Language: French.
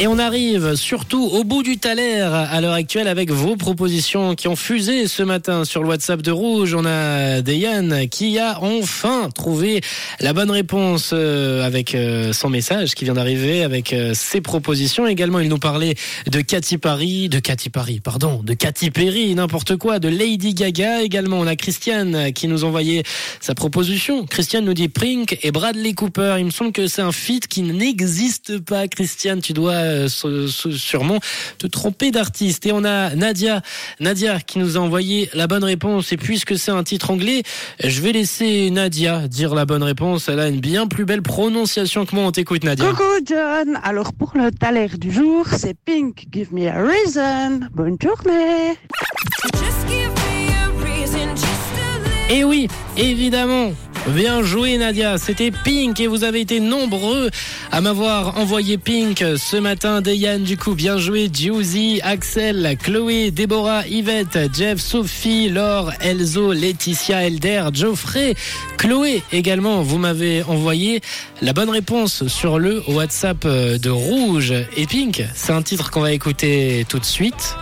Et on arrive surtout au bout du taler à l'heure actuelle avec vos propositions qui ont fusé ce matin sur le WhatsApp de Rouge. On a Dayan qui a enfin trouvé la bonne réponse euh, avec euh, son message qui vient d'arriver avec euh, ses propositions. Également, il nous parlait de Katy Perry, de Katy Perry, pardon, de Katy Perry, n'importe quoi, de Lady Gaga. Également, on a Christiane qui nous envoyait sa proposition. Christiane nous dit Pink et Bradley Cooper. Il me semble que c'est un feat qui n'existe pas. Christiane, tu dois euh, sûrement te tromper d'artiste. Et on a Nadia, Nadia qui nous a envoyé la bonne réponse. Et puisque c'est un titre anglais, je vais laisser Nadia dire la bonne réponse. Elle a une bien plus belle prononciation que moi. On t'écoute, Nadia. Coucou John, alors pour le taler du jour, c'est Pink, Give Me a Reason. Bonne journée. Et oui, évidemment. Bien joué Nadia, c'était Pink et vous avez été nombreux à m'avoir envoyé Pink ce matin. Dayan du coup, bien joué. Juicy, Axel, Chloé, Déborah, Yvette, Jeff, Sophie, Laure, Elzo, Laetitia, Elder, Geoffrey, Chloé également. Vous m'avez envoyé la bonne réponse sur le WhatsApp de Rouge et Pink. C'est un titre qu'on va écouter tout de suite.